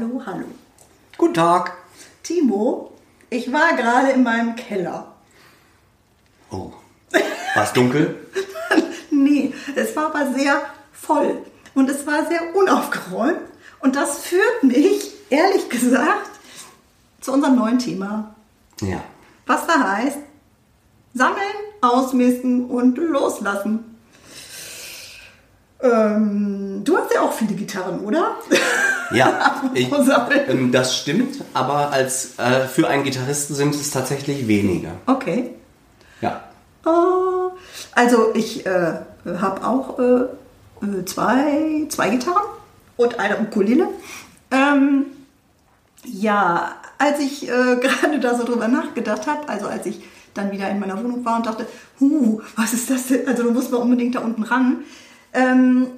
Hallo, hallo. Guten Tag. Timo, ich war gerade in meinem Keller. Oh. War es dunkel? nee, es war aber sehr voll und es war sehr unaufgeräumt. Und das führt mich, ehrlich gesagt, zu unserem neuen Thema. Ja. Was da heißt, sammeln, ausmisten und loslassen. Ähm, du hast ja auch viele Gitarren, oder? Ja, ich, ähm, das stimmt, aber als äh, für einen Gitarristen sind es tatsächlich weniger. Okay. Ja. Oh, also ich äh, habe auch äh, äh, zwei, zwei Gitarren und eine Ukulele. Ähm, ja, als ich äh, gerade da so drüber nachgedacht habe, also als ich dann wieder in meiner Wohnung war und dachte, huh, was ist das denn? Also du musst mal unbedingt da unten ran. Ähm,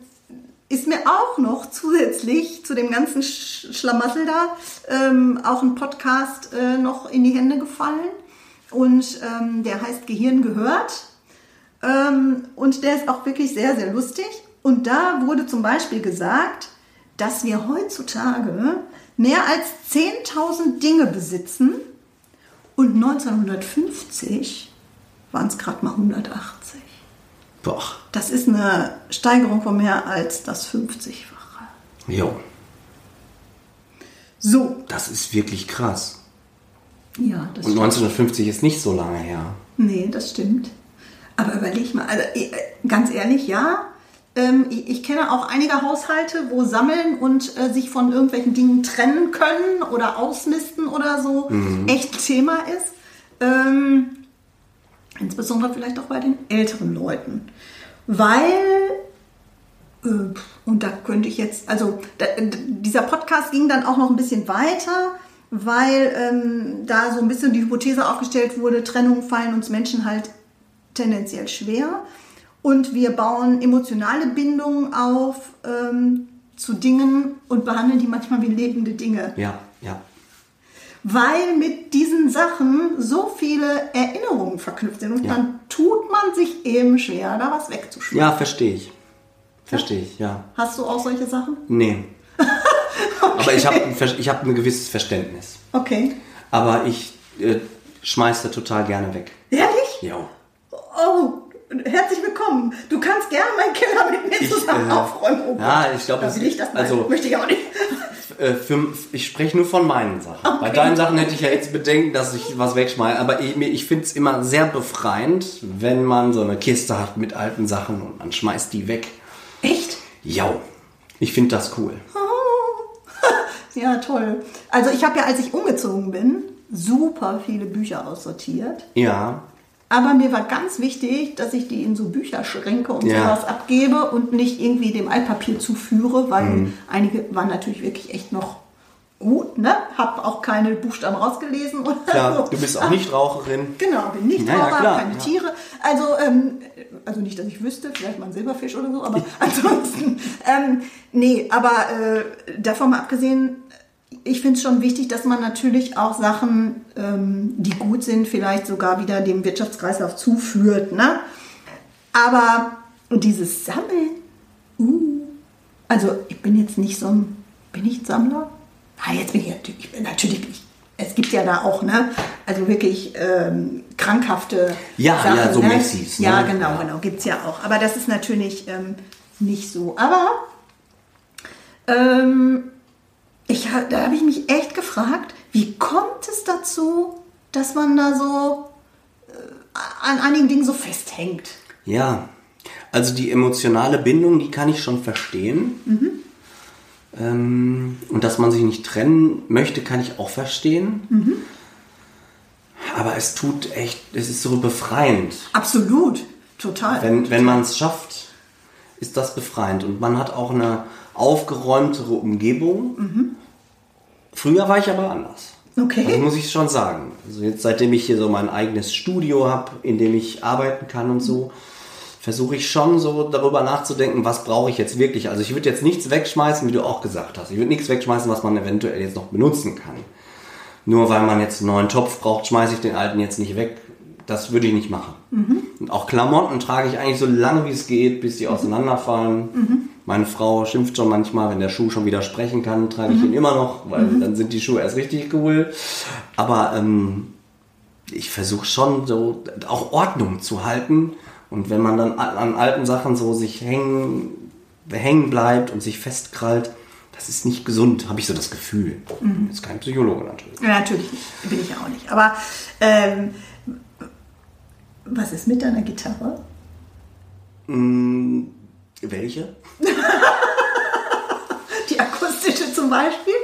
ist mir auch noch zusätzlich zu dem ganzen Sch Schlamassel da ähm, auch ein Podcast äh, noch in die Hände gefallen. Und ähm, der heißt Gehirn gehört. Ähm, und der ist auch wirklich sehr, sehr lustig. Und da wurde zum Beispiel gesagt, dass wir heutzutage mehr als 10.000 Dinge besitzen. Und 1950 waren es gerade mal 180. Boah. Das ist eine Steigerung von mehr als das 50-fache. Jo. So, Das ist wirklich krass. ja, das Und stimmt. 1950 ist nicht so lange her. Nee, das stimmt. Aber überleg mal, also äh, ganz ehrlich, ja. Ähm, ich, kenne auch einige Haushalte, wo Sammeln und äh, sich von irgendwelchen Dingen trennen können oder ausmisten oder so echt Thema ist. Ähm, insbesondere vielleicht auch bei den älteren Leuten. Weil äh, Und da könnte ich jetzt, also dieser Podcast ging dann auch noch ein bisschen weiter, weil ähm, da so ein bisschen die Hypothese aufgestellt wurde, Trennungen fallen uns Menschen halt tendenziell schwer. Und wir bauen emotionale Bindungen auf ähm, zu Dingen und behandeln die manchmal wie lebende Dinge. Ja, ja. Weil mit diesen Sachen so viele Erinnerungen verknüpft sind. Und Ja. dann tut man sich eben schwer, da was wegzuschmeißen. Ja, verstehe ich. Verstehe ich, ja. Hast du auch solche Sachen? Nee. Aber ich habe ich hab ein gewisses Verständnis. Okay. Aber ich äh, schmeiß da total gerne weg. Ehrlich? Jo. Oh, herzlich willkommen. Du kannst gerne meinen Keller mit mir Ich, zusammen äh, aufräumen. Oh ja, Gott. ich glaub, da will ich das also- Möchte ich auch nicht. Äh, für, ich spreche nur von meinen Sachen. Bei deinen Sachen hätte ich ja jetzt Bedenken, dass ich was wegschmeiße. Aber ich, ich finde es immer sehr befreiend, wenn man so eine Kiste hat mit alten Sachen und man schmeißt die weg. Echt? Ja, ich finde das cool. Ja, toll. Also ich habe ja, als ich umgezogen bin, super viele Bücher aussortiert. Ja, Aber mir war ganz wichtig, dass ich die in so Bücherschränke und Ja. sowas abgebe und nicht irgendwie dem Altpapier zuführe, weil Mhm. einige waren natürlich wirklich echt noch gut, ne? Hab auch keine Buchstaben rausgelesen oder klar. so. Du bist auch nicht Raucherin. Genau, bin nicht Ja, ja, Raucher, klar, keine ja. Tiere. Also, ähm, also nicht, dass ich wüsste, vielleicht mal ein Silberfisch oder so, aber ansonsten, ähm, nee, aber äh, davon mal abgesehen, ich finde es schon wichtig, dass man natürlich auch Sachen, ähm, die gut sind, vielleicht sogar wieder dem Wirtschaftskreislauf zuführt, ne? Aber dieses Sammeln, uh, also ich bin jetzt nicht so ein, bin ich Sammler? Ah, jetzt bin ich natürlich, ich bin natürlich, ich, es gibt ja da auch, ne, also wirklich ähm, krankhafte Ja, Sachen, ja, so ne? Messis, ne? Ja, genau, genau, gibt's ja auch. Aber das ist natürlich ähm, nicht so. Aber ähm, ich, da habe ich mich echt gefragt, wie kommt es dazu, dass man da so äh, an einigen Dingen so festhängt? Ja, also die emotionale Bindung, die kann ich schon verstehen. Ähm, und dass man sich nicht trennen möchte, kann ich auch verstehen. Aber es tut echt, es ist so befreiend. Absolut, total. Wenn, wenn man es schafft, ist das befreiend. Und man hat auch eine aufgeräumtere Umgebung. Früher war ich aber anders. Okay. Das muss ich schon sagen. Also jetzt, seitdem ich hier so mein eigenes Studio habe, in dem ich arbeiten kann und so, versuche ich schon so darüber nachzudenken, was brauche ich jetzt wirklich. Also ich würde jetzt nichts wegschmeißen, wie du auch gesagt hast. Ich würde nichts wegschmeißen, was man eventuell jetzt noch benutzen kann. Nur weil man jetzt einen neuen Topf braucht, schmeiße ich den alten jetzt nicht weg. Das würde ich nicht machen. Und auch Klamotten trage ich eigentlich so lange wie es geht, bis die auseinanderfallen. Meine Frau schimpft schon manchmal, wenn der Schuh schon wieder sprechen kann, trage ich ihn immer noch, weil dann sind die Schuhe erst richtig cool. Aber ähm, ich versuche schon so auch Ordnung zu halten. Und wenn man dann an, alten Sachen so sich hängen, hängen bleibt und sich festkrallt, das ist nicht gesund, habe ich so das Gefühl. Das ist kein Psychologe natürlich. Ja, natürlich nicht. Bin ich auch nicht. Aber ähm, was ist mit deiner Gitarre? Mm, welche? Die akustische zum Beispiel?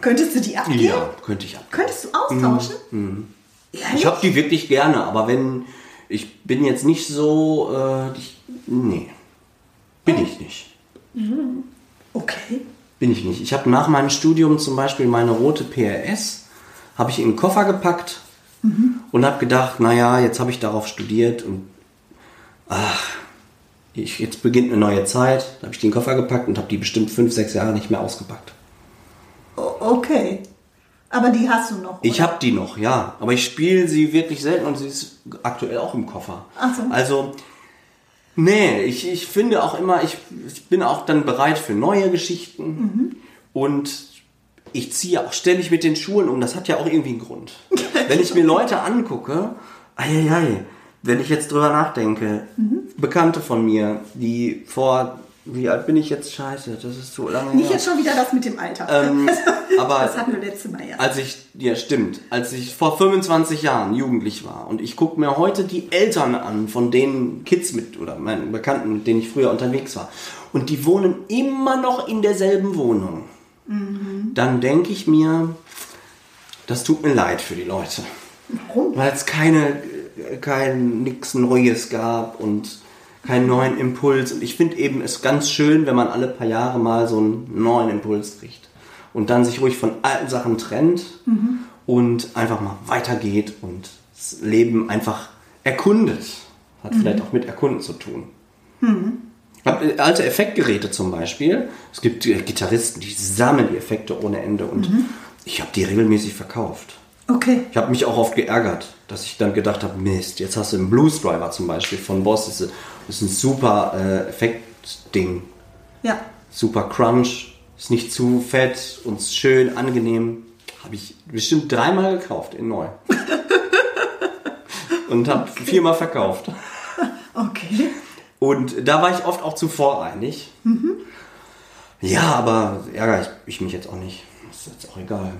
Könntest du die abgeben? Ja, könnte ich ab. Könntest du austauschen? Ehrlich? Ich habe die wirklich gerne, aber wenn ich bin jetzt nicht so, äh, ich, nee, bin ich nicht. Okay. Bin ich nicht. Ich habe nach meinem Studium zum Beispiel meine rote PRS, habe ich in den Koffer gepackt und habe gedacht, naja, jetzt habe ich darauf studiert und ach, ich, jetzt beginnt eine neue Zeit. Da habe ich den Koffer gepackt und habe die bestimmt fünf, sechs Jahre nicht mehr ausgepackt. Okay. Aber die hast du noch. Ich oder? habe die noch, ja. Aber ich spiele sie wirklich selten und sie ist aktuell auch im Koffer. Ach so. Also, nee, ich, ich finde auch immer, ich, ich bin auch dann bereit für neue Geschichten. Mhm. Und ich ziehe auch ständig mit den Schuhen um. Das hat ja auch irgendwie einen Grund. Wenn ich mir Leute angucke, ei, wenn ich jetzt drüber nachdenke, Mhm. Bekannte von mir, die vor, wie alt bin ich jetzt? Scheiße, das ist so lange Nicht her. jetzt schon wieder das mit dem Alter. Ähm, aber das hatten wir letztes Mal ja. als ich, ja stimmt, als ich vor 25 Jahren jugendlich war und ich gucke mir heute die Eltern an, von denen Kids mit oder meinen Bekannten, mit denen ich früher unterwegs war, und die wohnen immer noch in derselben Wohnung, dann denke ich mir, das tut mir leid für die Leute. Warum? Weil es keine, kein nix Neues gab und keinen neuen Impuls. Und ich finde eben es ganz schön, wenn man alle paar Jahre mal so einen neuen Impuls kriegt. Und dann sich ruhig von alten Sachen trennt und einfach mal weitergeht und das Leben einfach erkundet. Hat vielleicht auch mit Erkunden zu tun. Ich hab, äh, alte Effektgeräte zum Beispiel. Es gibt äh, Gitarristen, die sammeln die Effekte ohne Ende und ich habe die regelmäßig verkauft. Okay. Ich habe mich auch oft geärgert, dass ich dann gedacht habe, Mist, jetzt hast du einen Blues Driver zum Beispiel von Boss. Das ist, ein super äh, Effektding. Ja. Super Crunch, ist nicht zu fett und schön, angenehm. Habe ich bestimmt dreimal gekauft in neu. und habe viermal verkauft. Okay. Und da war ich oft auch zu voreilig. Ja, aber ärgere ich, ich mich jetzt auch nicht. Ist jetzt auch egal.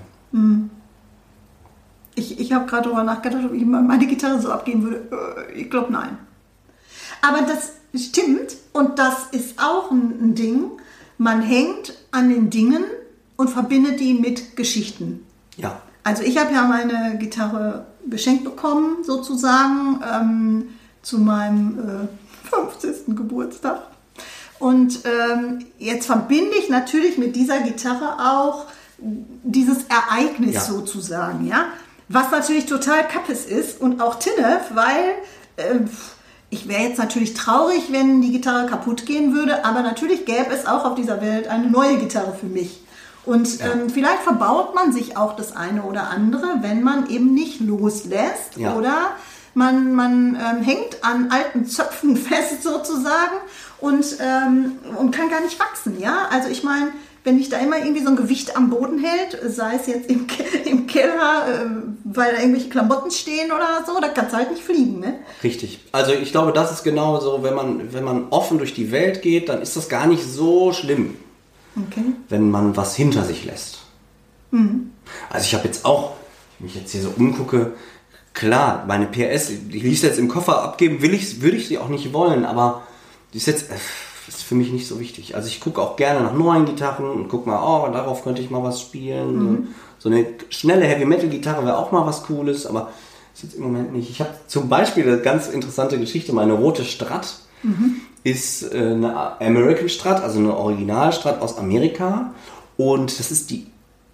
Ich, ich habe gerade darüber nachgedacht, ob ich meine Gitarre so abgeben würde. Äh, Ich glaube, nein. Aber das stimmt und das ist auch ein, ein Ding. Man hängt an den Dingen und verbindet die mit Geschichten. Ja. Also ich habe ja meine Gitarre geschenkt bekommen, sozusagen, ähm, zu meinem äh, 50. Geburtstag. Und ähm, jetzt verbinde ich natürlich mit dieser Gitarre auch dieses Ereignis Ja. sozusagen, ja. Was natürlich total kappes ist und auch Tinnef, weil äh, ich wäre jetzt natürlich traurig, wenn die Gitarre kaputt gehen würde, aber natürlich gäbe es auch auf dieser Welt eine neue Gitarre für mich. Und ähm, vielleicht verbaut man sich auch das eine oder andere, wenn man eben nicht loslässt Ja. oder man, man ähm, hängt an alten Zöpfen fest sozusagen und, ähm, und kann gar nicht wachsen. Ja, also ich meine, wenn dich da immer irgendwie so ein Gewicht am Boden hält, sei es jetzt im, im Keller, äh, weil da irgendwelche Klamotten stehen oder so, da kannst du halt nicht fliegen. Ne? Richtig. Also ich glaube, das ist genau so, wenn man, wenn man offen durch die Welt geht, dann ist das gar nicht so schlimm, Okay. wenn man was hinter sich lässt. Also ich habe jetzt auch, wenn ich jetzt hier so umgucke, klar, meine PS, die ließ jetzt im Koffer abgeben, will ich, würde ich sie auch nicht wollen, aber die ist jetzt äh, ist für mich nicht so wichtig. Also ich gucke auch gerne nach neuen Gitarren und gucke mal, oh, darauf könnte ich mal was spielen. So eine schnelle Heavy Metal Gitarre wäre auch mal was Cooles, aber ist jetzt im Moment nicht. Ich habe zum Beispiel eine ganz interessante Geschichte, meine rote Strat. ist äh, eine American Strat, also eine Originalstrat aus Amerika. Und das ist die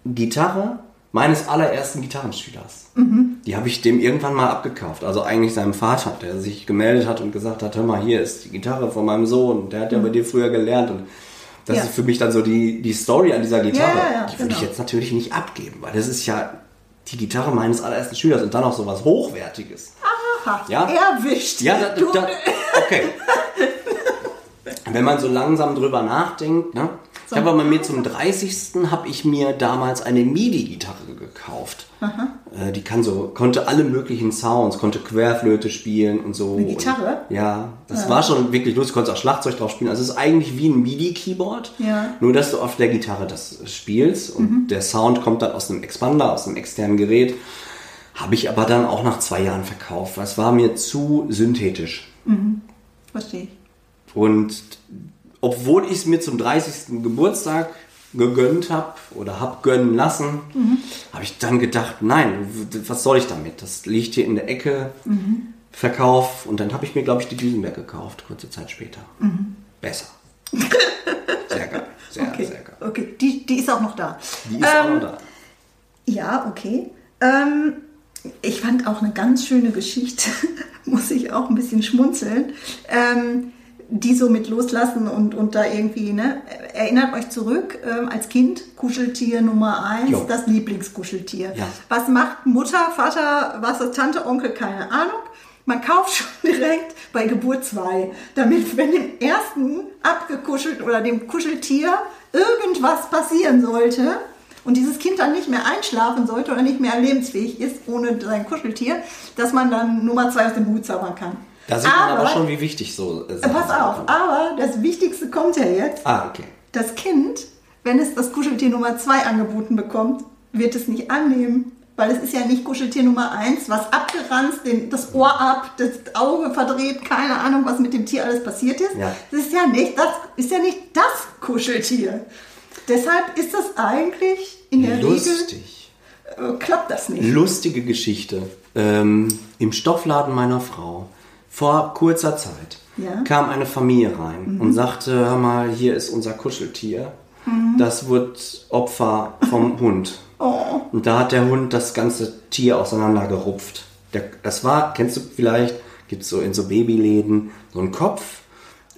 Gitarre meines allerersten Gitarrenschülers. Die habe ich dem irgendwann mal abgekauft. Also eigentlich seinem Vater, der sich gemeldet hat und gesagt hat, hör mal, hier ist die Gitarre von meinem Sohn. Der hat ja bei dir früher gelernt. Und das Ja. ist für mich dann so die, die Story an dieser Gitarre. Ja, ja, die würde ich genau. jetzt natürlich nicht abgeben, weil das ist ja die Gitarre meines allerersten Schülers und dann auch so was Hochwertiges. Aha, Ja. erwischt. Ja, da, da, okay. Wenn man so langsam drüber nachdenkt, ne? Ich habe aber mir zum 30. habe ich mir damals eine MIDI-Gitarre gekauft. Äh, die kann so, konnte alle möglichen Sounds, konnte Querflöte spielen und so. Eine Gitarre? Und, ja, das war schon wirklich lustig, konnte auch Schlagzeug drauf spielen. Also es ist eigentlich wie ein MIDI-Keyboard, Ja. nur dass du auf der Gitarre das spielst und der Sound kommt dann aus einem Expander, aus einem externen Gerät. Habe ich aber dann auch nach zwei Jahren verkauft, weil es war mir zu synthetisch. Verstehe ich. Und obwohl ich es mir zum 30. Geburtstag gegönnt habe oder habe gönnen lassen, habe ich dann gedacht, nein, was soll ich damit? Das liegt hier in der Ecke, Verkauf. Und dann habe ich mir, glaube ich, die Düsenberg gekauft, kurze Zeit später. Besser. Sehr geil. Sehr, Okay, sehr geil. okay. Die, die ist auch noch da. Die ist auch Ähm, noch da. Ja, okay. Ähm, ich fand auch eine ganz schöne Geschichte, muss ich auch ein bisschen schmunzeln, ähm, die so mit loslassen und, und da irgendwie, ne? Erinnert euch zurück, ähm, als Kind, Kuscheltier Nummer eins, Jo. das Lieblingskuscheltier. Ja. Was macht Mutter, Vater, was ist Tante, Onkel, keine Ahnung. Man kauft schon direkt bei Geburt zwei, damit, wenn dem ersten abgekuschelt oder dem Kuscheltier irgendwas passieren sollte und dieses Kind dann nicht mehr einschlafen sollte oder nicht mehr lebensfähig ist ohne sein Kuscheltier, dass man dann Nummer zwei aus dem Hut zaubern kann. Da sieht man aber schon, wie wichtig so Äh, Pass auf, aber das Wichtigste kommt ja jetzt. Ah, okay. Das Kind, wenn es das Kuscheltier Nummer 2 angeboten bekommt, wird es nicht annehmen. Weil es ist ja nicht Kuscheltier Nummer 1, was abgeranzt, den, das Ohr ab, das Auge verdreht, keine Ahnung, was mit dem Tier alles passiert ist. Ja. Das ist ja nicht das, ist ja nicht das Kuscheltier. Deshalb ist das eigentlich in der Lustig. Regel, äh, klappt das nicht. Lustige Geschichte. Ähm, Im Stoffladen meiner Frau vor kurzer Zeit Ja. kam eine Familie rein und sagte, hör mal, hier ist unser Kuscheltier. Das wird Opfer vom Hund. Oh, Und da hat der Hund das ganze Tier auseinandergerupft. Der, das war, kennst du vielleicht, gibt es so in so Babyläden so einen Kopf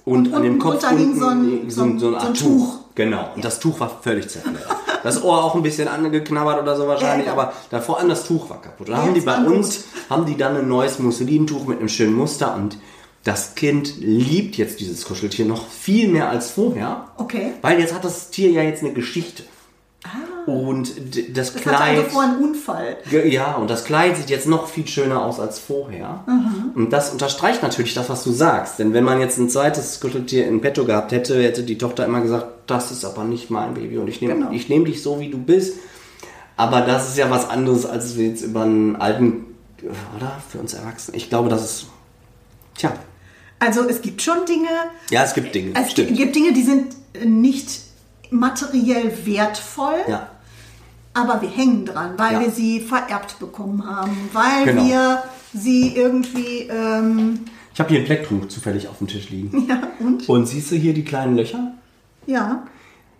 und, Und an dem Kopf unten so ein- so, ein- so eine so ein Tuch. Tuch. Genau. Und das Tuch war völlig zerfleddert. Das Ohr auch ein bisschen angeknabbert oder so wahrscheinlich, Ja, aber davor an das Tuch war kaputt. Und Ja, haben die bei uns, haben die dann ein neues Musselintuch mit einem schönen Muster und das Kind liebt jetzt dieses Kuscheltier noch viel mehr als vorher. okay. Weil jetzt hat das Tier ja jetzt eine Geschichte. Und das. Das Kleid. hatte also vor einem Unfall. Ja, und das Kleid sieht jetzt noch viel schöner aus als vorher. Und das unterstreicht natürlich das, was du sagst. Denn wenn man jetzt ein zweites Kuscheltier in petto gehabt hätte, hätte die Tochter immer gesagt, das ist aber nicht mein Baby und ich nehme Genau. ich nehm dich so, wie du bist. Aber das ist ja was anderes, als wir jetzt über einen alten, oder? Für uns Erwachsene. Ich glaube, das ist, tja. Also es gibt schon Dinge, Ja, es gibt Dinge, es stimmt. gibt Dinge, die sind nicht materiell wertvoll, Ja, aber wir hängen dran, weil Ja. wir sie vererbt bekommen haben, weil Genau. wir sie irgendwie, ähm, ich habe hier ein Plecktuch zufällig auf dem Tisch liegen. ja, und? Und siehst du hier die kleinen Löcher? Ja.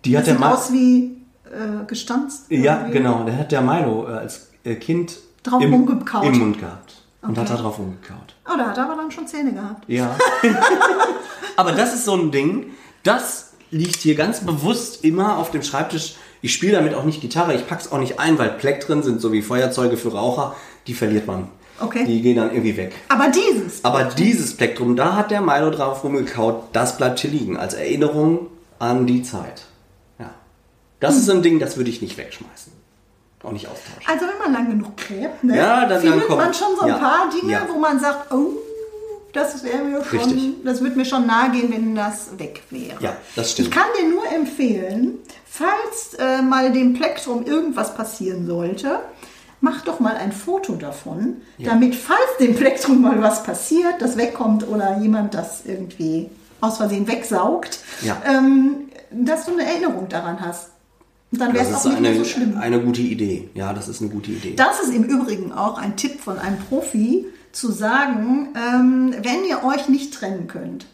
Die hat Das der sieht Ma aus wie äh, gestanzt. Ja, irgendwie. genau. Der hat der Milo äh, als äh, Kind Drauf im, rumgekaut. im Mund gehabt. Und Okay. hat da drauf rumgekaut. Oh, da hat er aber dann schon Zähne gehabt. Ja. Aber das ist so ein Ding, das liegt hier ganz bewusst immer auf dem Schreibtisch. Ich spiele damit auch nicht Gitarre, ich pack's auch nicht ein, weil Pleck drin sind, so wie Feuerzeuge für Raucher, die verliert man. Okay. Die gehen dann irgendwie weg. Aber dieses. Aber dieses Plektrum, da hat der Milo drauf rumgekaut, das bleibt hier liegen, als Erinnerung an die Zeit. Ja. Das ist so ein Ding, das würde ich nicht wegschmeißen. Auch nicht austauschen. Also wenn man lang genug gräbt, ne, Ja, dann- dann kommt- man schon so ein ja, paar Dinge, ja. wo man sagt, oh, das wäre mir schon, Richtig. das würde mir schon nahe gehen, wenn das weg wäre. Ja, das stimmt. Ich kann dir nur empfehlen, falls äh, mal dem Plektrum irgendwas passieren sollte, mach doch mal ein Foto davon, damit, falls dem Plektrum mal was passiert, das wegkommt oder jemand das irgendwie aus Versehen wegsaugt, Ja. ähm, dass du eine Erinnerung daran hast. Dann wäre Das es auch nicht mehr eine, so schlimm. eine gute Idee. Ja, das ist eine gute Idee. Das ist im Übrigen auch ein Tipp von einem Profi, zu sagen, ähm, wenn ihr euch nicht trennen könnt,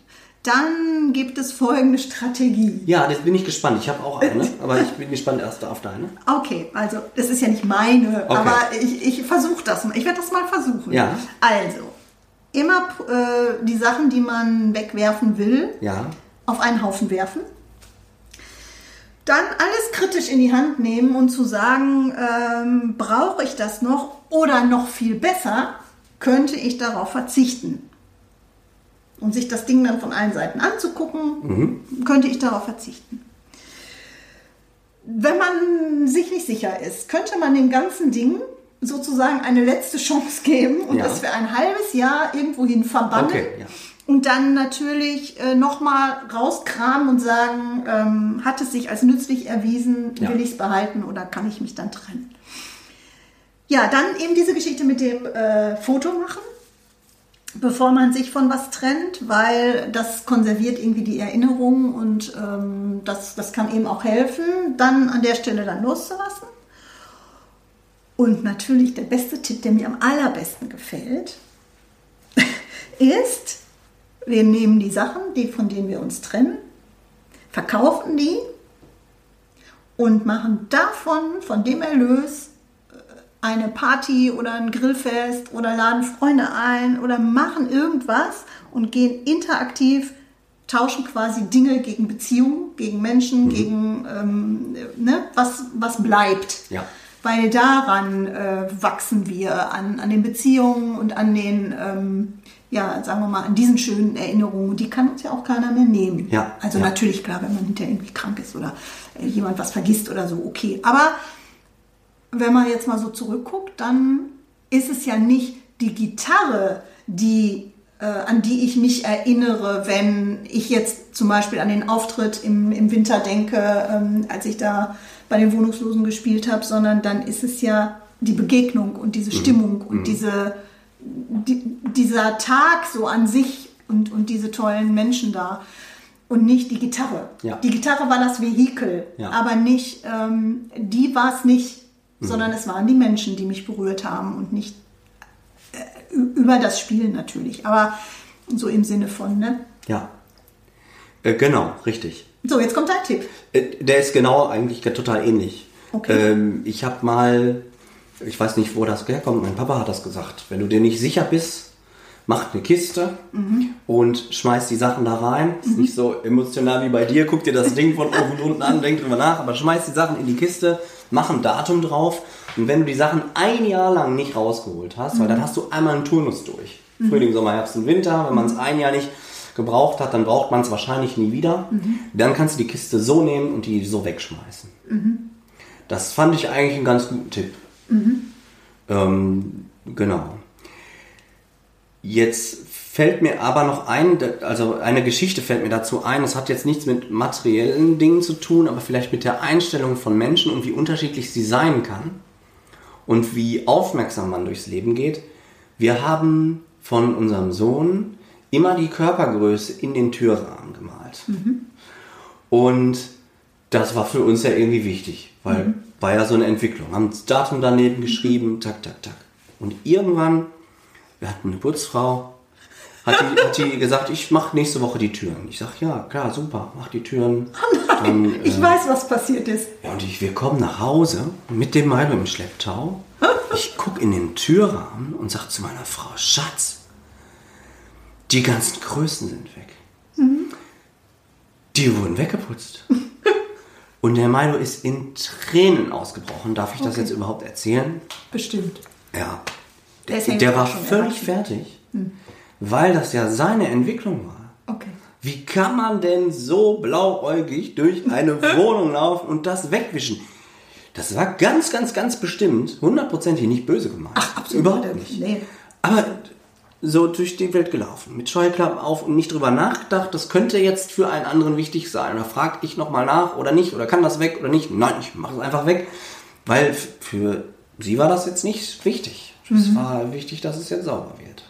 dann gibt es folgende Strategie. Ja, das bin ich gespannt. Ich habe auch eine, aber ich bin gespannt erst auf deine. Okay, also das ist ja nicht meine, Okay. aber ich, ich versuche das mal. Ich werde das mal versuchen. Ja. Also, immer äh, die Sachen, die man wegwerfen will, Ja. auf einen Haufen werfen. Dann alles kritisch in die Hand nehmen und zu sagen, ähm, brauche ich das noch oder noch viel besser, könnte ich darauf verzichten. Und sich das Ding dann von allen Seiten anzugucken, könnte ich darauf verzichten. Wenn man sich nicht sicher ist, könnte man dem ganzen Ding sozusagen eine letzte Chance geben und Ja. das für ein halbes Jahr irgendwohin verbannen. Okay, ja. Und dann natürlich äh, nochmal rauskramen und sagen, ähm, hat es sich als nützlich erwiesen, Ja. will ich es behalten oder kann ich mich dann trennen? Ja, dann eben diese Geschichte mit dem äh, Foto machen, bevor man sich von was trennt, weil das konserviert irgendwie die Erinnerung und ähm, das, das kann eben auch helfen, dann an der Stelle dann loszulassen. Und natürlich der beste Tipp, der mir am allerbesten gefällt, ist, wir nehmen die Sachen, die, von denen wir uns trennen, verkaufen die und machen davon, von dem Erlös, eine Party oder ein Grillfest oder laden Freunde ein oder machen irgendwas und gehen interaktiv, tauschen quasi Dinge gegen Beziehungen, gegen Menschen, gegen ähm, ne, was, was bleibt. Ja. Weil daran äh, wachsen wir, an, an den Beziehungen und an den, ähm, ja, sagen wir mal, an diesen schönen Erinnerungen. Die kann uns ja auch keiner mehr nehmen. Ja, Also ja. natürlich, klar, wenn man hinterher irgendwie krank ist oder äh, jemand was vergisst oder so, okay. Aber wenn man jetzt mal so zurückguckt, dann ist es ja nicht die Gitarre, die, äh, an die ich mich erinnere, wenn ich jetzt zum Beispiel an den Auftritt im, im Winter denke, ähm, als ich da bei den Wohnungslosen gespielt habe, sondern dann ist es ja die Begegnung und diese Stimmung und diese, die, dieser Tag so an sich und, und diese tollen Menschen da und nicht die Gitarre. Ja. Die Gitarre war das Vehikel, Ja. aber nicht, ähm, die war es nicht, sondern es waren die Menschen, die mich berührt haben und nicht äh, über das Spielen natürlich, aber so im Sinne von, ne? Ja. Äh, genau, richtig. So, jetzt kommt dein Tipp. Äh, Der ist genau eigentlich total ähnlich. Okay. Ähm, ich habe mal, ich weiß nicht, wo das herkommt, mein Papa hat das gesagt. Wenn du dir nicht sicher bist, mach eine Kiste und schmeiß die Sachen da rein. Ist nicht so emotional wie bei dir. Guck dir das Ding von oben und unten an, denk drüber nach, aber schmeiß die Sachen in die Kiste, mach ein Datum drauf. Und wenn du die Sachen ein Jahr lang nicht rausgeholt hast, weil dann hast du einmal einen Turnus durch. Frühling, Sommer, Herbst und Winter. Wenn man es ein Jahr nicht gebraucht hat, dann braucht man es wahrscheinlich nie wieder. Dann kannst du die Kiste so nehmen und die so wegschmeißen. Das fand ich eigentlich einen ganz guten Tipp. Ähm, genau. Jetzt fällt mir aber noch ein, also eine Geschichte fällt mir dazu ein. Das hat jetzt nichts mit materiellen Dingen zu tun, aber vielleicht mit der Einstellung von Menschen und wie unterschiedlich sie sein kann und wie aufmerksam man durchs Leben geht. Wir haben von unserem Sohn immer die Körpergröße in den Türrahmen gemalt. Und das war für uns ja irgendwie wichtig, weil war ja so eine Entwicklung. Haben das Datum daneben geschrieben, tak, tak, tak. Und irgendwann, wir hatten eine Putzfrau, hat die, hat die gesagt, ich mache nächste Woche die Türen. Ich sag, ja, klar, super, mach die Türen. Dann, äh, Ich weiß, was passiert ist. ja, und ich, wir kommen nach Hause mit dem Milo im Schlepptau. Ich guck in den Türrahmen und sag zu meiner Frau, Schatz, die ganzen Größen sind weg. Die wurden weggeputzt. Und der Milo ist in Tränen ausgebrochen. Darf ich das Okay. jetzt überhaupt erzählen? Bestimmt. Ja. Der ist Der, war völlig fertig, weil das ja seine Entwicklung war. Okay. Wie kann man denn so blauäugig durch eine Wohnung laufen und das wegwischen? Das war ganz, ganz, ganz bestimmt, hundertprozentig nicht böse gemeint. Ach, absolut Überhaupt nicht. Nee. Aber so durch die Welt gelaufen, mit Scheuklappen auf und nicht drüber nachgedacht, das könnte jetzt für einen anderen wichtig sein. Oder fragt ich nochmal nach oder nicht, oder kann das weg oder nicht? Nein, ich mache es einfach weg. Weil für sie war das jetzt nicht wichtig. Es war wichtig, dass es jetzt sauber wird.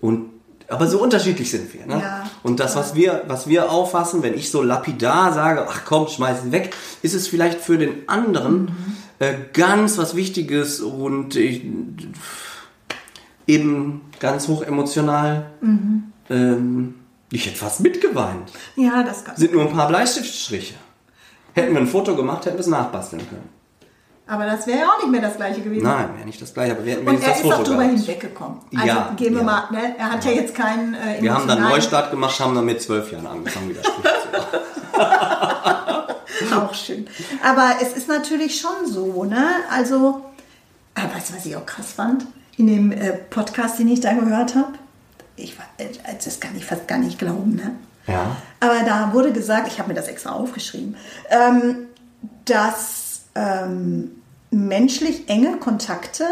Und aber so unterschiedlich sind wir. Ne? Ja, und das, was wir, was wir auffassen, wenn ich so lapidar sage, ach komm, schmeiß ihn weg, ist es vielleicht für den anderen äh, ganz was Wichtiges und ich, eben ganz hoch emotional. Ähm, Ich hätte fast mitgeweint. Ja, das kann. Sind nur ein paar Bleistiftstriche. Hätten wir ein Foto gemacht, hätten wir es nachbasteln können. Aber das wäre ja auch nicht mehr das gleiche gewesen. Nein, wäre nicht das gleiche, aber wir hätten Und er das ist auch Foto drüber gehabt. hinweggekommen. Also Ja, gehen wir ja. mal, ne? er hat ja, jetzt keinen äh, Wir haben dann Neustart gemacht, haben dann mit zwölf Jahren angefangen, wieder Sprüche zu machen. Auch schön. Aber es ist natürlich schon so, ne? Also, äh, weißt du, was ich auch krass fand? In dem äh, Podcast, den ich da gehört habe, ich äh, das kann ich fast gar nicht glauben, ne? Ja. Aber da wurde gesagt, ich habe mir das extra aufgeschrieben, ähm, dass ähm, menschlich enge Kontakte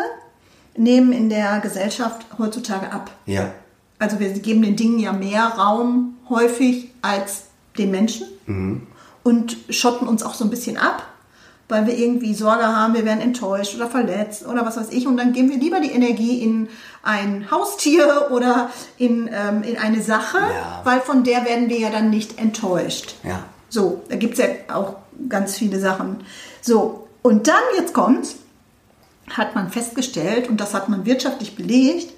nehmen in der Gesellschaft heutzutage ab. Ja. Also wir geben den Dingen ja mehr Raum häufig als den Menschen und schotten uns auch so ein bisschen ab, weil wir irgendwie Sorge haben, wir werden enttäuscht oder verletzt oder was weiß ich. Und dann geben wir lieber die Energie in ein Haustier oder in, ähm, in eine Sache, Ja. weil von der werden wir ja dann nicht enttäuscht. Ja. So, da gibt es ja auch ganz viele Sachen. So, und dann, jetzt kommt's, hat man festgestellt, und das hat man wirtschaftlich belegt,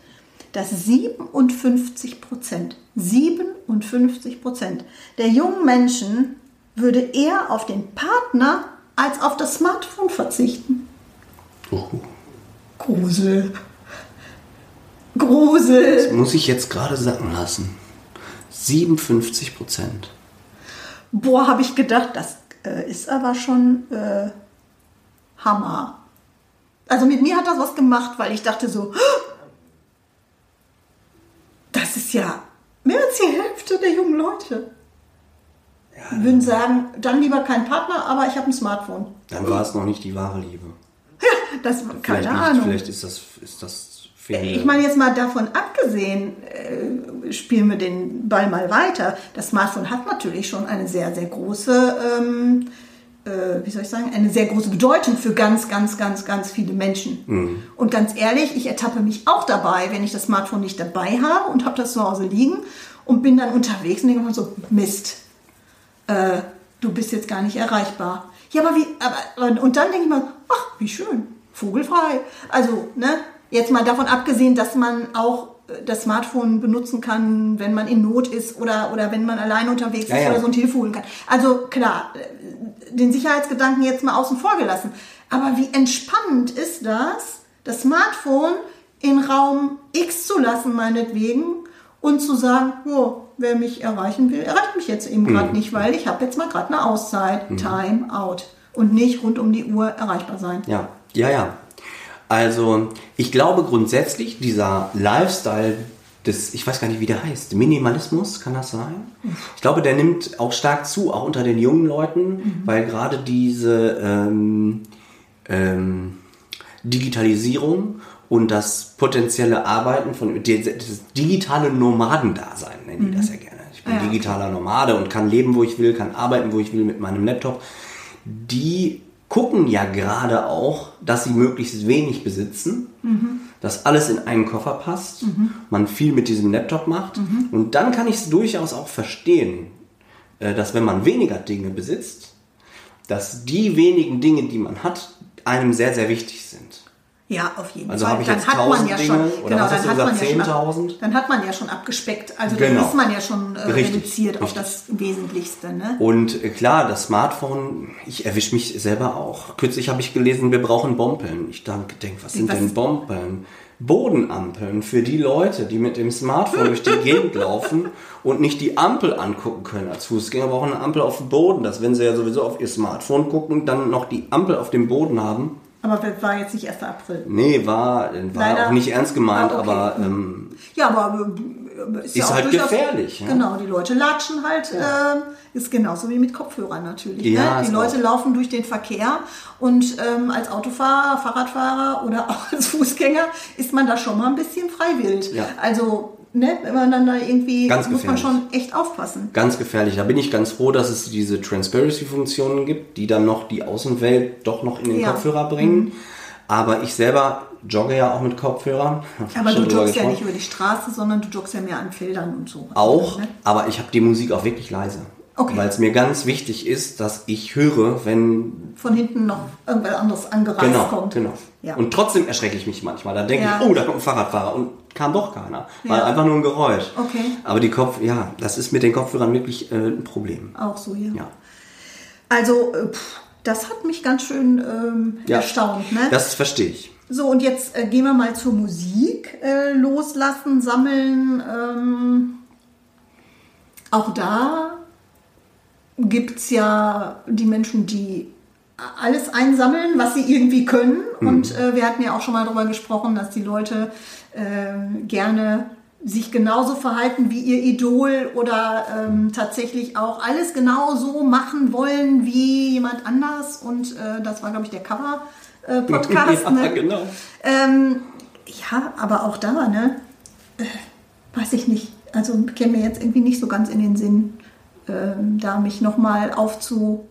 dass 57 Prozent, 57 Prozent der jungen Menschen würde eher auf den Partner als auf das Smartphone verzichten. Uh, Grusel. Grusel. muss ich jetzt gerade sacken lassen. 57 Prozent. Boah, habe ich gedacht, das äh, ist aber schon äh, Hammer. Also mit mir hat das was gemacht, weil ich dachte so, das ist ja mehr als die Hälfte der jungen Leute. Die würden sagen, dann lieber kein Partner, aber ich habe ein Smartphone. Dann war es noch nicht die wahre Liebe. Das Vielleicht, keine nicht, Ahnung. vielleicht ist das, ist das fehlende- Ich meine jetzt mal davon abgesehen, äh, spielen wir den Ball mal weiter. Das Smartphone hat natürlich schon eine sehr, sehr große, ähm, äh, wie soll ich sagen, eine sehr große Bedeutung für ganz, ganz, ganz, ganz viele Menschen. Und ganz ehrlich, ich ertappe mich auch dabei, wenn ich das Smartphone nicht dabei habe und habe das zu Hause liegen und bin dann unterwegs und denke mir so, Mist, äh, du bist jetzt gar nicht erreichbar. Ja, aber wie, aber, und dann denke ich mal, ach, wie schön, vogelfrei. Also, ne, jetzt mal davon abgesehen, dass man auch das Smartphone benutzen kann, wenn man in Not ist oder, oder wenn man alleine unterwegs Ja, ist ja. oder so ein Hilfe holen kann. Also, klar, den Sicherheitsgedanken jetzt mal außen vor gelassen. Aber wie entspannend ist das, das Smartphone in Raum X zu lassen, meinetwegen, und zu sagen, oh, wer mich erreichen will, erreicht mich jetzt eben gerade nicht, weil ich habe jetzt mal gerade eine Auszeit, Time out und nicht rund um die Uhr erreichbar sein. Ja, ja, ja. Also, ich glaube grundsätzlich, dieser Lifestyle des, ich weiß gar nicht, wie der heißt, Minimalismus, kann das sein? Ich glaube, der nimmt auch stark zu, auch unter den jungen Leuten, weil gerade diese ähm, ähm, Digitalisierung und das potenzielle Arbeiten von, das digitale Nomadendasein nennen die das ja gerne. Ich bin Ja, okay. digitaler Nomade und kann leben, wo ich will, kann arbeiten, wo ich will mit meinem Laptop. Die gucken ja gerade auch, dass sie möglichst wenig besitzen, dass alles in einen Koffer passt, man viel mit diesem Laptop macht. Und dann kann ich es durchaus auch verstehen, äh, dass wenn man weniger Dinge besitzt, dass die wenigen Dinge, die man hat, einem sehr, sehr wichtig sind. Ja, auf jeden Also Fall. dann hat man 1000 ja Dinge, schon, genau, dann hat man ja schon, ab, 10.000? dann hat man ja schon abgespeckt. Also Genau. dann ist man ja schon äh, Richtig, reduziert auf richtig. das Wesentlichste. Ne? Und äh, klar, das Smartphone, ich erwische mich selber auch. Kürzlich habe ich gelesen, wir brauchen Bompeln. Ich denke, was sind Was- denn Bompeln? Bodenampeln für die Leute, die mit dem Smartphone durch die Gegend laufen und nicht die Ampel angucken können. Als Fußgänger brauchen eine Ampel auf dem Boden, dass wenn sie ja sowieso auf ihr Smartphone gucken, dann noch die Ampel auf dem Boden haben. Aber das war jetzt nicht 1. April. Nee, war, war Leider. auch nicht ernst gemeint, Ah, okay. aber ähm, Ja, aber äh, ist, ja Ist halt gefährlich, ja. Genau, die Leute latschen halt. Äh, ist genauso wie mit Kopfhörern natürlich. Ja, ne? Die Leute auch. laufen durch den Verkehr und ähm, als Autofahrer, Fahrradfahrer oder auch als Fußgänger ist man da schon mal ein bisschen freiwillig. Ja. Also, ne, wenn man dann da irgendwie, Ganz muss man schon echt aufpassen. ganz gefährlich. Da bin ich ganz froh, dass es diese Transparency-Funktionen gibt, die dann noch die Außenwelt doch noch in den Ja. Mhm. Kopfhörer bringen. Aber ich selber jogge ja auch mit Kopfhörern. Aber du joggst ja nicht über die Straße, sondern du joggst ja mehr an Feldern und so. Auch, Ne? aber ich habe die Musik auch wirklich leise. Okay. Weil es mir ganz wichtig ist, dass ich höre, wenn Von hinten noch irgendwas anderes angereist Genau, kommt. genau. Ja. Und trotzdem erschrecke ich mich manchmal. Da denke Ja. ich, oh, da kommt ein Fahrradfahrer und kam doch keiner. War Ja. einfach nur ein Geräusch. Okay. Aber die Kopf, ja, das ist mit den Kopfhörern wirklich äh, ein Problem. Auch so, ja. Ja. Also, äh, pff, das hat mich ganz schön ähm, ja. erstaunt. Ne? Das verstehe ich. So, und jetzt äh, gehen wir mal zur Musik. Äh, loslassen, sammeln. Ähm, auch da gibt es ja die Menschen, die alles einsammeln, was sie irgendwie können. Und äh, wir hatten ja auch schon mal darüber gesprochen, dass die Leute äh, gerne sich genauso verhalten wie ihr Idol oder ähm, tatsächlich auch alles genau so machen wollen wie jemand anders. Und äh, das war, glaube ich, der Cover-Podcast. ja, ne? genau. Ähm, ja, aber auch da, ne? Äh, weiß ich nicht. Also käme mir jetzt irgendwie nicht so ganz in den Sinn, ähm, da mich nochmal aufzu.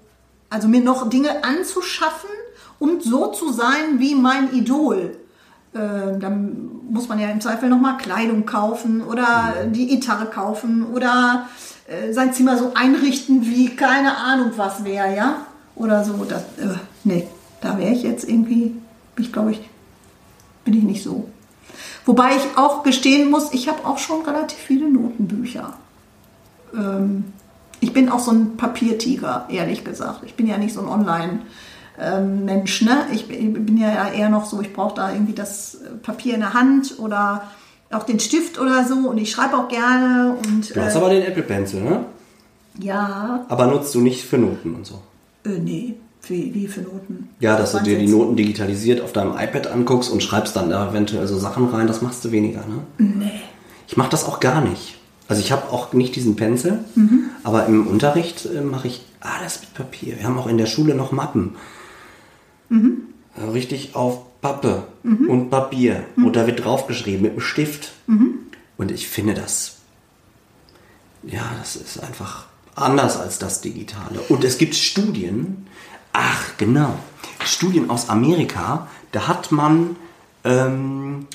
Also mir noch Dinge anzuschaffen, um so zu sein wie mein Idol. Ähm, dann muss man ja im Zweifel nochmal Kleidung kaufen oder die Gitarre kaufen oder äh, sein Zimmer so einrichten wie keine Ahnung was wäre, ja? Oder so. Das, äh, nee, da wäre ich jetzt irgendwie, ich glaube ich, bin ich nicht so. Wobei ich auch gestehen muss, ich habe auch schon relativ viele Notenbücher. Ähm, ich bin auch so ein Papiertiger, ehrlich gesagt. Ich bin ja nicht so ein Online-Mensch. Ne? Ich bin bin ja eher noch so, ich brauche da irgendwie das Papier in der Hand oder auch den Stift oder so. Und ich schreibe auch gerne. Und Du hast äh, aber den Apple Pencil, ne? ja, Aber nutzt du nicht für Noten und so. äh, nee, wie, wie für Noten. Ja, dass du dir die? Noten digitalisiert auf deinem iPad anguckst und schreibst dann da eventuell so Sachen rein, das machst du weniger, ne? Nee. Ich mache das auch gar nicht. Also ich habe auch nicht diesen Pencil, aber im Unterricht äh, mache ich alles mit Papier. Wir haben auch in der Schule noch Mappen. Äh, Richtig auf Pappe und Papier. Und da wird draufgeschrieben mit einem Stift. Und ich finde das, ja, das ist einfach anders als das Digitale. Und es gibt Studien, ach genau, Studien aus Amerika, da hat man ähm,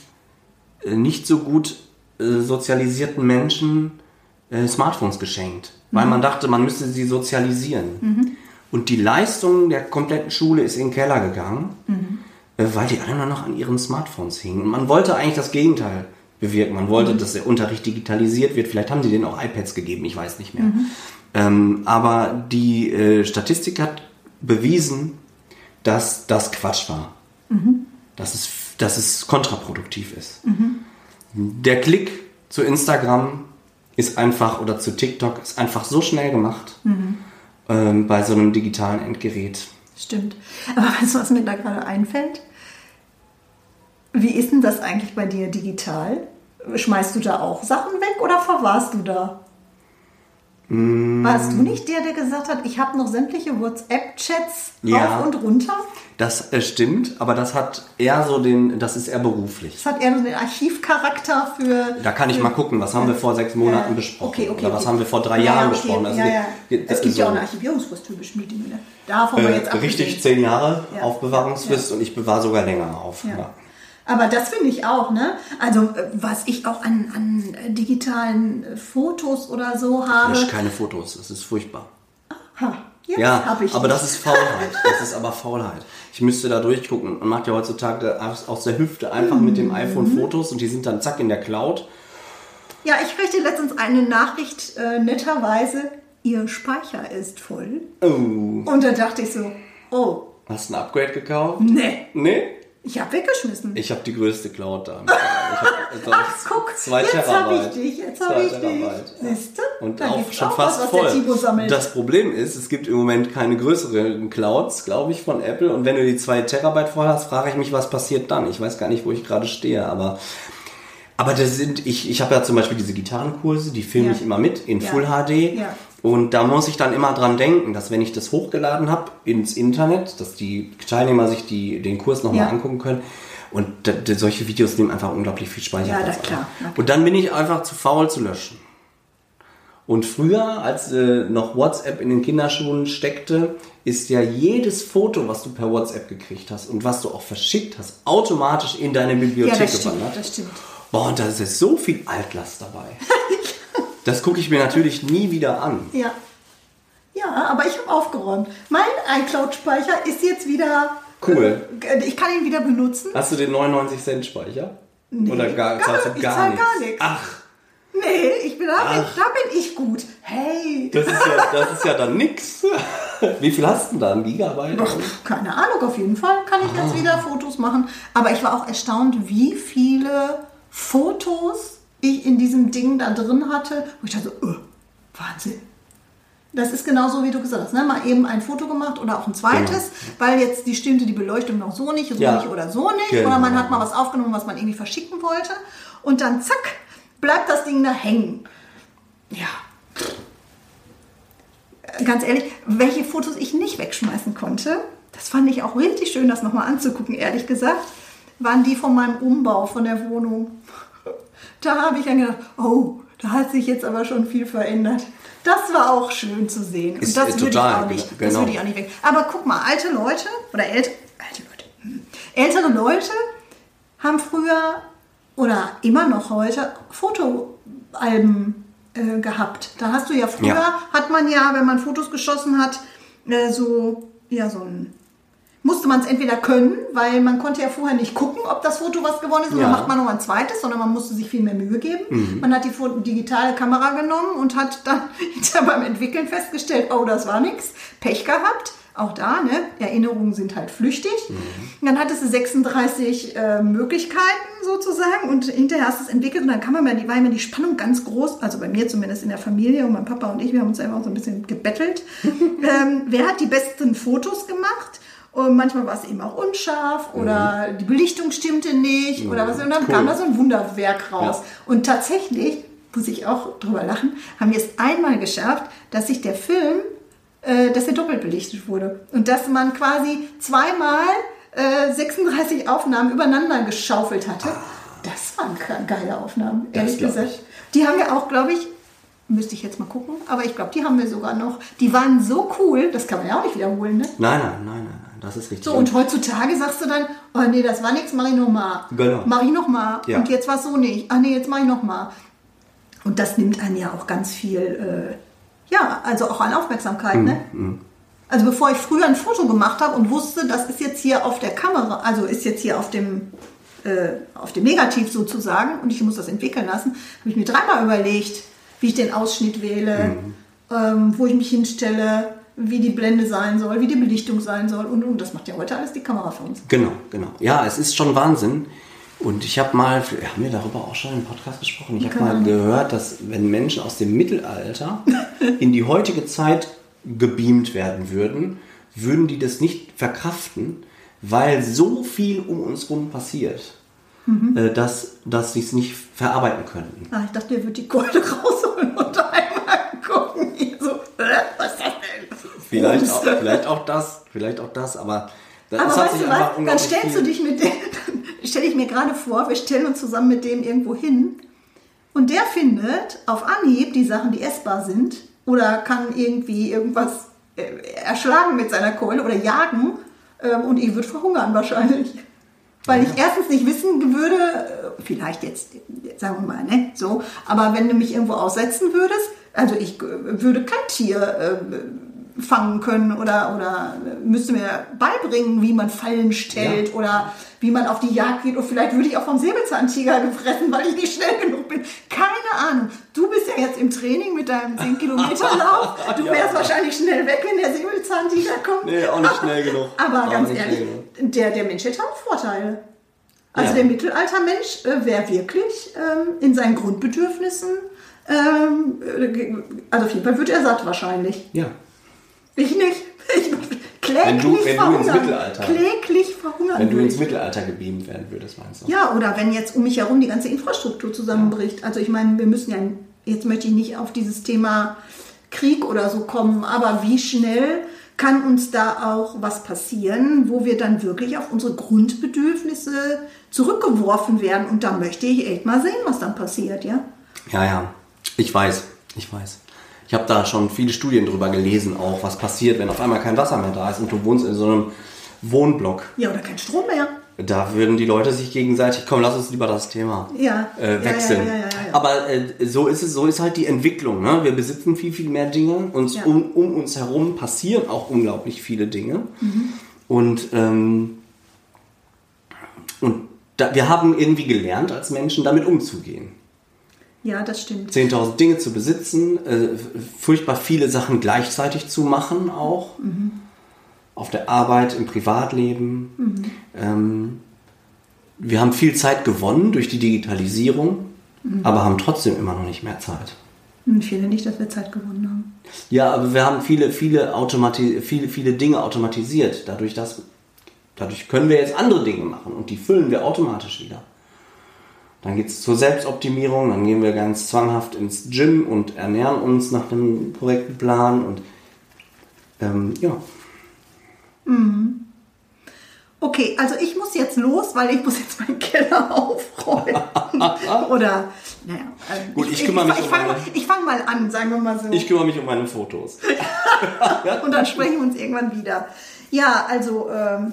äh, nicht so gut äh, sozialisierten Menschen äh, Smartphones geschenkt, weil man dachte, man müsste sie sozialisieren. Und die Leistung der kompletten Schule ist in den Keller gegangen, äh, weil die alle nur noch an ihren Smartphones hingen. Und man wollte eigentlich das Gegenteil bewirken. Man wollte, dass der Unterricht digitalisiert wird. Vielleicht haben die denen auch iPads gegeben, ich weiß nicht mehr. Ähm, aber die äh, Statistik hat bewiesen, dass das Quatsch war. Dass, es, dass es kontraproduktiv ist. Der Klick zu Instagram ist einfach oder zu TikTok ist einfach so schnell gemacht ähm, bei so einem digitalen Endgerät. Stimmt. Aber weißt du, was mir da gerade einfällt? Wie ist denn das eigentlich bei dir digital? Schmeißt du da auch Sachen weg oder verwahrst du da? Warst du nicht der, der gesagt hat, ich habe noch sämtliche WhatsApp-Chats Ja. rauf und runter? Das äh, stimmt, aber das hat eher so den, das ist eher beruflich. Das hat eher so den Archivcharakter für. Da kann ich mal gucken, was haben wir vor sechs Monaten Ja. besprochen Okay, okay, oder was okay. haben wir vor drei Ja, Jahren besprochen. Also wir- Es gibt ja auch so, eine Archivierungsfrist für bestimmte Dinge. Davon wir äh, jetzt abgesehen. richtig zehn Jahre Ja. Aufbewahrungsfrist und ich bewahre sogar länger auf. Ja. Aber das finde ich auch, ne? Also, äh, was ich auch an, an äh, digitalen äh, Fotos oder so habe. Lösch keine Fotos, das ist furchtbar. Ha, jetzt Ja, ich aber das ist Faulheit. Das ist aber Faulheit. Ich müsste da durchgucken. Man macht ja heutzutage aus aus der Hüfte einfach mit dem iPhone Mhm. Fotos und die sind dann zack in der Cloud. Ja, ich kriegte letztens eine Nachricht, äh, netterweise, Ihr Speicher ist voll. Oh, Und da dachte ich so, oh, hast du ein Upgrade gekauft? nee, Nee? Ich habe weggeschmissen. Ich habe die größte Cloud da. Ich hab, Ach, guck, zwei jetzt habe ich dich, jetzt habe ich dich. Terabyte. Siehst du? Und Da auch schon auch fast was, was voll. Das Problem ist, es gibt im Moment keine größeren Clouds, glaube ich, von Apple. Und wenn du die zwei Terabyte voll hast, frage ich mich, was passiert dann. Ich weiß gar nicht, wo ich gerade stehe, aber aber das sind, ich, ich habe ja zum Beispiel diese Gitarrenkurse, die filme Ja. ich immer mit in Ja. Full HD. Ja. Und da muss ich dann immer dran denken, dass wenn ich das hochgeladen habe ins Internet, dass die Teilnehmer sich die, den Kurs nochmal Ja. angucken können. Und solche Videos nehmen einfach unglaublich viel Speicherplatz Ja, na klar. Und dann bin ich einfach zu faul zu löschen. Und früher, als äh, noch WhatsApp in den Kinderschuhen steckte, ist ja jedes Foto, was du per WhatsApp gekriegt hast und was du auch verschickt hast, automatisch in deine ja, Bibliothek das stimmt, gewandert. das stimmt. Boah, und da ist jetzt so viel Altlast dabei. das gucke ich mir natürlich nie wieder an. Ja, Ja, aber ich habe aufgeräumt. Mein iCloud-Speicher ist jetzt wieder. Cool. Äh, ich kann ihn wieder benutzen. Hast du den 99 Cent Speicher? Nee, Oder gar, gar- zahlst du ich gar zahl nichts? gar nichts. Ach, Nee, ich bin, da, bin, Ach. da bin ich gut. Hey. das ist ja, das ist ja dann nix. Wie viel hast du denn da? Ein Gigabyte? Doch, keine Ahnung, auf jeden Fall kann ich Ah. jetzt wieder Fotos machen. Aber ich war auch erstaunt, wie viele Fotos ich in diesem Ding da drin hatte. Wo ich dachte, so, oh, Wahnsinn. Das ist genauso, wie du gesagt hast. Ne? Mal eben ein Foto gemacht oder auch ein zweites, weil jetzt die stimmte die Beleuchtung noch so nicht, so Ja. nicht oder so nicht. Genau. Oder man hat mal was aufgenommen, was man irgendwie verschicken wollte. Und dann zack, bleibt das Ding da hängen. Ja. Ganz ehrlich, welche Fotos ich nicht wegschmeißen konnte, das fand ich auch richtig schön, das nochmal anzugucken, ehrlich gesagt, waren die von meinem Umbau von der Wohnung. Da habe ich dann gedacht, oh, da hat sich jetzt aber schon viel verändert. Das war auch schön zu sehen. Und Ist- das ist würde ich total, auch nicht, das genau. würde ich auch nicht weg. Aber guck mal, alte Leute oder ält, alte Leute, hm, ältere Leute haben früher oder immer noch heute Fotoalben äh, gehabt. Da hast du ja früher, Ja. hat man ja, wenn man Fotos geschossen hat, äh, so, ja, so ein, musste man es entweder können, weil man konnte ja vorher nicht gucken, ob das Foto was geworden ist, Ja. dann macht man noch ein zweites, sondern man musste sich viel mehr Mühe geben. Man hat die digitale Kamera genommen und hat dann hinterher beim Entwickeln festgestellt, oh, das war nix, Pech gehabt. Auch da, ne? Erinnerungen sind halt flüchtig. Und dann hattest du 36 äh, Möglichkeiten sozusagen und hinterher hast du es entwickelt und dann kann man mal, die war immer die Spannung ganz groß, also bei mir zumindest in der Familie und mein Papa und ich, wir haben uns einfach so ein bisschen gebettelt. ähm, wer hat die besten Fotos gemacht? Und manchmal war es eben auch unscharf oder die Belichtung stimmte nicht oder was. Und dann Cool. kam da so ein Wunderwerk raus. Ja. Und tatsächlich, muss ich auch drüber lachen, haben wir es einmal geschafft, dass sich der Film, äh, dass er doppelt belichtet wurde. Und dass man quasi zweimal äh, 36 Aufnahmen übereinander geschaufelt hatte. Das waren ge- geile Aufnahmen, ehrlich gesagt. Die haben wir auch, glaube ich, müsste ich jetzt mal gucken, aber ich glaube, die haben wir sogar noch. Die waren so cool, das kann man ja auch nicht wiederholen, ne? Nein, nein, nein, nein, das ist richtig. So, und heutzutage sagst du dann, oh nee, das war nichts, mach ich nochmal. Genau. Mach ich nochmal. Ja. Und jetzt war es so nicht. Ach nee, jetzt mach ich nochmal. Und das nimmt einen ja auch ganz viel, äh, ja, also auch an Aufmerksamkeit, ne? Also bevor ich früher ein Foto gemacht habe und wusste, das ist jetzt hier auf der Kamera, also ist jetzt hier auf dem, äh, auf dem Negativ sozusagen und ich muss das entwickeln lassen, habe ich mir dreimal überlegt, wie ich den Ausschnitt wähle, ähm, wo ich mich hinstelle, wie die Blende sein soll, wie die Belichtung sein soll und, und das macht ja heute alles die Kamera für uns. Genau, genau. Ja, es ist schon Wahnsinn. Und ich habe mal, haben wir darüber auch schon im Podcast gesprochen? Ich habe Keine mal gehört, dass wenn Menschen aus dem Mittelalter in die heutige Zeit gebeamt werden würden, würden die das nicht verkraften, weil so viel um uns rum passiert, Mhm. äh, dass, dass sie es nicht verarbeiten könnten. Ah, ich dachte, der wird die Keule rausholen und einmal gucken. Ich so, äh, was ist das? Vielleicht auch, vielleicht auch das, vielleicht auch das, aber das Aber weißt du was? Dann stellst du dich mit dem, stelle ich mir gerade vor, wir stellen uns zusammen mit dem irgendwo hin und der findet auf Anhieb die Sachen, die essbar sind oder kann irgendwie irgendwas äh, erschlagen mit seiner Keule oder jagen ähm, und ich würde verhungern wahrscheinlich. Weil ich erstens nicht wissen würde, äh, vielleicht jetzt, sagen wir mal, ne, so, aber wenn du mich irgendwo aussetzen würdest, also ich äh, würde kein Tier fangen können oder, oder müsste mir beibringen, wie man Fallen stellt Ja. oder wie man auf die Jagd geht. Und vielleicht würde ich auch vom Säbelzahntiger gefressen, weil ich nicht schnell genug bin. Keine Ahnung. Du bist ja jetzt im Training mit deinem 10 Kilometer Lauf. Du Ja. wärst wahrscheinlich schnell weg, wenn der Säbelzahntiger kommt. Nee, auch nicht schnell genug. Aber Auch ganz ehrlich, der, der Mensch hätte auch Vorteile. Also Ja. der Mittelaltermensch äh, wäre wirklich ähm, in seinen Grundbedürfnissen, ähm, äh, also auf jeden Fall wird er satt wahrscheinlich. Ja. Ich nicht. Ich kläglich Wenn du- wenn du ins verhungern. Mittelalter- Kläglich verhungern. Wenn du ins. Mittelalter gebeamt werden würdest, meinst du? Ja, oder wenn jetzt um mich herum die ganze Infrastruktur zusammenbricht. Also ich meine, wir müssen ja, jetzt möchte ich nicht auf dieses Thema Krieg oder so kommen, aber wie schnell kann uns da auch was passieren, wo wir dann wirklich auf unsere Grundbedürfnisse zurückgeworfen werden. Und da möchte ich echt mal sehen, was dann passiert, ja? Ja, ja. Ich weiß, ich weiß. Ich habe da schon viele Studien drüber gelesen, auch was passiert, wenn auf einmal kein Wasser mehr da ist und du wohnst in so einem Wohnblock. Ja, oder kein Strom mehr. Da würden die Leute sich gegenseitig, komm, lass uns lieber das Thema Ja. äh, wechseln. ja, ja. Aber äh, so ist es, so ist halt die Entwicklung. Ne? Wir besitzen viel, viel mehr Dinge. Uns um, um uns herum passieren auch unglaublich viele Dinge. Mhm. Und, ähm, und da, wir haben irgendwie gelernt, als Menschen damit umzugehen. Ja, das stimmt. 10.000 Dinge zu besitzen, äh, furchtbar viele Sachen gleichzeitig zu machen auch. Auf der Arbeit, im Privatleben. Ähm, wir haben viel Zeit gewonnen durch die Digitalisierung, aber haben trotzdem immer noch nicht mehr Zeit. Ich finde nicht, dass wir Zeit gewonnen haben. Ja, aber wir haben viele, viele, Automati viele, viele Dinge automatisiert. Dadurch, dass, dadurch können wir jetzt andere Dinge machen und die füllen wir automatisch wieder. Dann geht es zur Selbstoptimierung, dann gehen wir ganz zwanghaft ins Gym und ernähren uns nach dem korrekten Plan und ähm, ja. Okay, also ich muss jetzt los, weil ich muss jetzt meinen Keller aufräumen. Oder, naja. ähm, Gut, ich kümmere mich ich, um fange meine- mal, ich fang mal an, sagen wir mal so. Ich kümmere mich um meine Fotos. Und dann sprechen wir uns irgendwann wieder. Ja, also, ähm,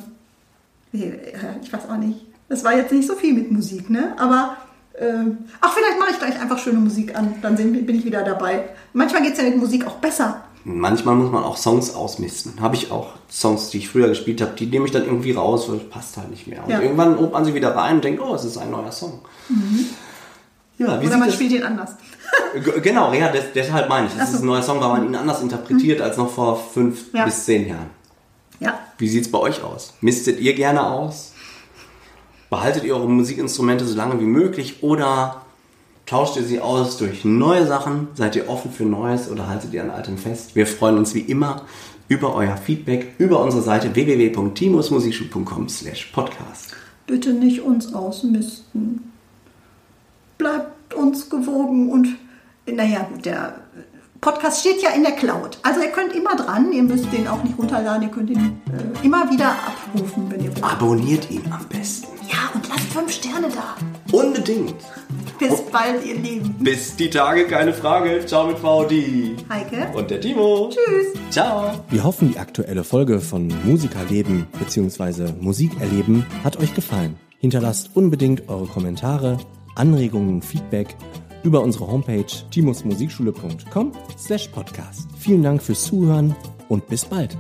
nee, äh, ich weiß auch nicht. Das war jetzt nicht so viel mit Musik, ne? Aber, ähm, ach, vielleicht mache ich gleich einfach schöne Musik an. Dann bin ich wieder dabei. Manchmal geht es ja mit Musik auch besser. Manchmal muss man auch Songs ausmisten. Habe ich auch Songs, die ich früher gespielt habe, die nehme ich dann irgendwie raus, weil es passt halt nicht mehr. Und Ja. irgendwann holt man sie wieder rein und denkt, oh, es ist ein neuer Song. Ja, wie Oder man das- spielt ihn anders. Genau, ja, des, deshalb meine ich. Es so. ist ein neuer Song, weil man ihn anders interpretiert als noch vor fünf Ja. bis zehn Jahren. Ja. Wie sieht es bei euch aus? Mistet ihr gerne aus? Behaltet ihr eure Musikinstrumente so lange wie möglich oder tauscht ihr sie aus durch neue Sachen? Seid ihr offen für Neues oder haltet ihr an altem fest? Wir freuen uns wie immer über euer Feedback über unsere Seite www.timusmusikschule.com slash podcast. Bitte nicht uns ausmisten. Bleibt uns gewogen und, naja, der Podcast steht ja in der Cloud. Also ihr könnt immer dran, ihr müsst den auch nicht runterladen, ihr könnt ihn äh, immer wieder abrufen, wenn ihr wollt. Abonniert ihn am besten. Ja, und lasst fünf Sterne da. Unbedingt. Bis bald, ihr Lieben. Bis die Tage, keine Frage. Ciao mit VD. Heike. Und der Timo. Tschüss. Ciao. Wir hoffen, die aktuelle Folge von Musikerleben bzw. Musikerleben hat euch gefallen. Hinterlasst unbedingt eure Kommentare, Anregungen Feedback über unsere Homepage timusmusikschule.com slash podcast. Vielen Dank fürs Zuhören und bis bald.